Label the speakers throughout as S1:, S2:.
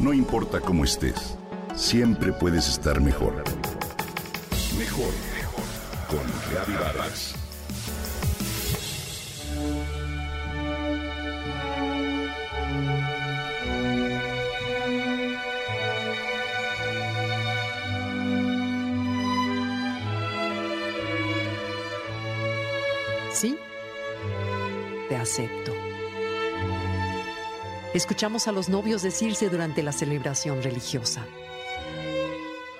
S1: No importa cómo estés, siempre puedes estar mejor. Mejor, mejor. Con Reavivadas.
S2: Sí, te acepto. Escuchamos a los novios decirse durante la celebración religiosa.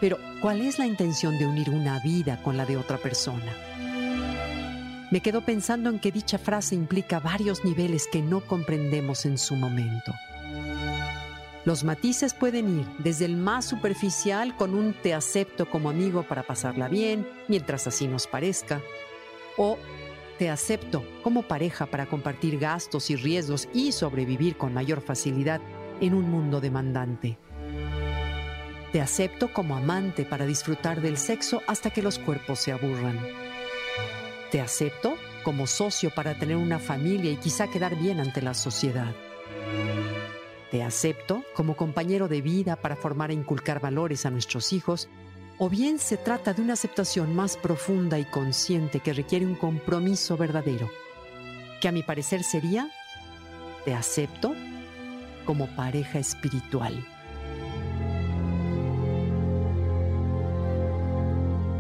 S2: Pero, ¿cuál es la intención de unir una vida con la de otra persona? Me quedo pensando en que dicha frase implica varios niveles que no comprendemos en su momento. Los matices pueden ir desde el más superficial con un te acepto como amigo para pasarla bien, mientras así nos parezca, o te acepto como pareja para compartir gastos y riesgos y sobrevivir con mayor facilidad en un mundo demandante. Te acepto como amante para disfrutar del sexo hasta que los cuerpos se aburran. Te acepto como socio para tener una familia y quizá quedar bien ante la sociedad. Te acepto como compañero de vida para formar e inculcar valores a nuestros hijos o bien se trata de una aceptación más profunda y consciente que requiere un compromiso verdadero, que a mi parecer sería, te acepto como pareja espiritual.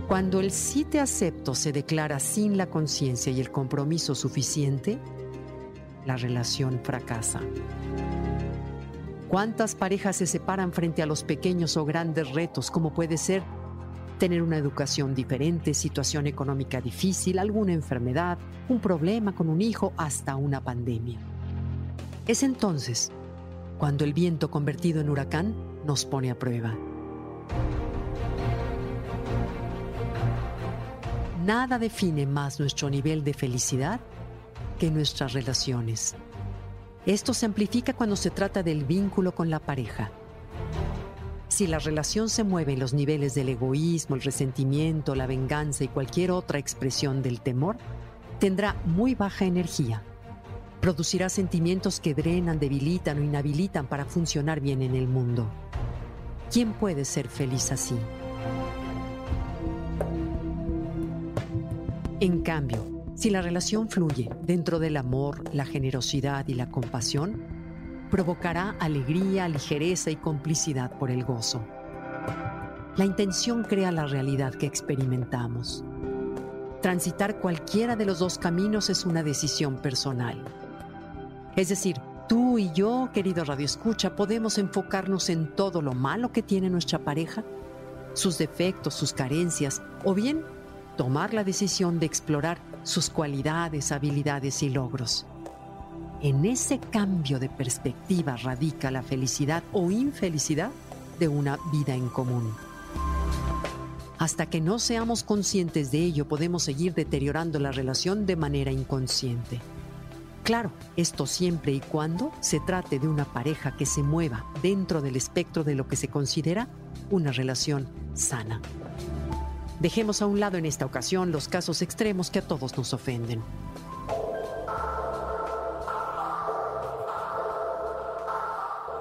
S2: Cuando el sí te acepto se declara sin la conciencia y el compromiso suficiente, la relación fracasa. ¿Cuántas parejas se separan frente a los pequeños o grandes retos como puede ser tener una educación diferente, situación económica difícil, alguna enfermedad, un problema con un hijo, hasta una pandemia. Es entonces cuando el viento convertido en huracán nos pone a prueba. Nada define más nuestro nivel de felicidad que nuestras relaciones. Esto se amplifica cuando se trata del vínculo con la pareja. Si la relación se mueve en los niveles del egoísmo, el resentimiento, la venganza y cualquier otra expresión del temor, tendrá muy baja energía. Producirá sentimientos que drenan, debilitan o inhabilitan para funcionar bien en el mundo. ¿Quién puede ser feliz así? En cambio, si la relación fluye dentro del amor, la generosidad y la compasión, provocará alegría, ligereza y complicidad por el gozo. La intención crea la realidad que experimentamos. Transitar cualquiera de los dos caminos es una decisión personal. Es decir, tú y yo, querido Radio Escucha, podemos enfocarnos en todo lo malo que tiene nuestra pareja, sus defectos, sus carencias, o bien tomar la decisión de explorar sus cualidades, habilidades y logros. En ese cambio de perspectiva radica la felicidad o infelicidad de una vida en común. Hasta que no seamos conscientes de ello, podemos seguir deteriorando la relación de manera inconsciente. Claro, esto siempre y cuando se trate de una pareja que se mueva dentro del espectro de lo que se considera una relación sana. Dejemos a un lado en esta ocasión los casos extremos que a todos nos ofenden.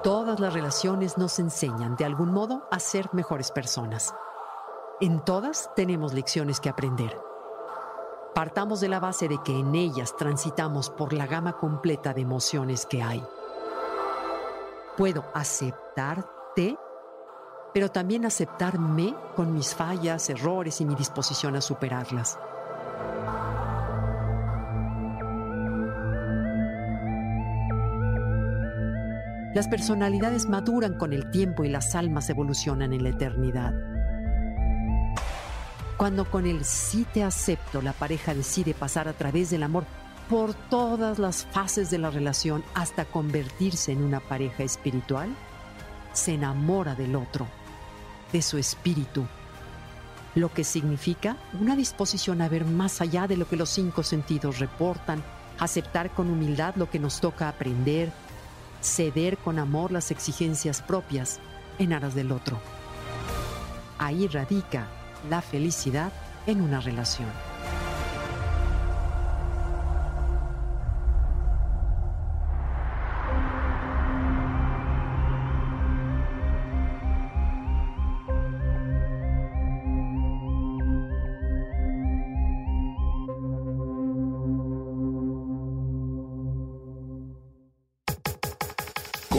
S2: Todas las relaciones nos enseñan de algún modo a ser mejores personas. En todas tenemos lecciones que aprender. Partamos de la base de que en ellas transitamos por la gama completa de emociones que hay. Puedo aceptarte, pero también aceptarme con mis fallas, errores y mi disposición a superarlas. Las personalidades maduran con el tiempo y las almas evolucionan en la eternidad. Cuando con el sí te acepto la pareja decide pasar a través del amor por todas las fases de la relación hasta convertirse en una pareja espiritual, se enamora del otro, de su espíritu, lo que significa una disposición a ver más allá de lo que los cinco sentidos reportan, aceptar con humildad lo que nos toca aprender, ceder con amor las exigencias propias en aras del otro. Ahí radica la felicidad en una relación.